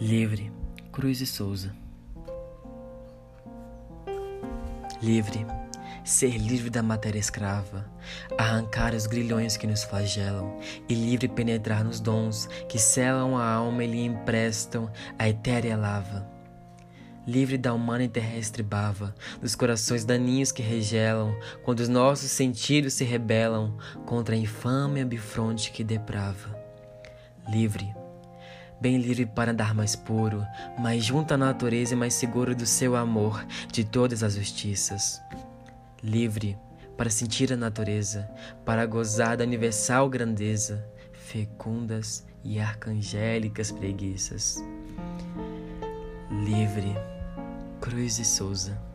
Livre, Cruz e Souza. Livre, ser livre da matéria escrava, arrancar os grilhões que nos flagelam. E livre penetrar nos dons que selam a alma e lhe emprestam a etérea lava. Livre da humana e terrestre bava, dos corações daninhos que regelam, quando os nossos sentidos se rebelam contra a infame bifronte que deprava. Livre, bem livre para andar mais puro, mais junto à natureza e mais seguro do seu amor, de todas as justiças. Livre para sentir a natureza, para gozar da universal grandeza, fecundas e arcangélicas preguiças. Livre, Cruz e Souza.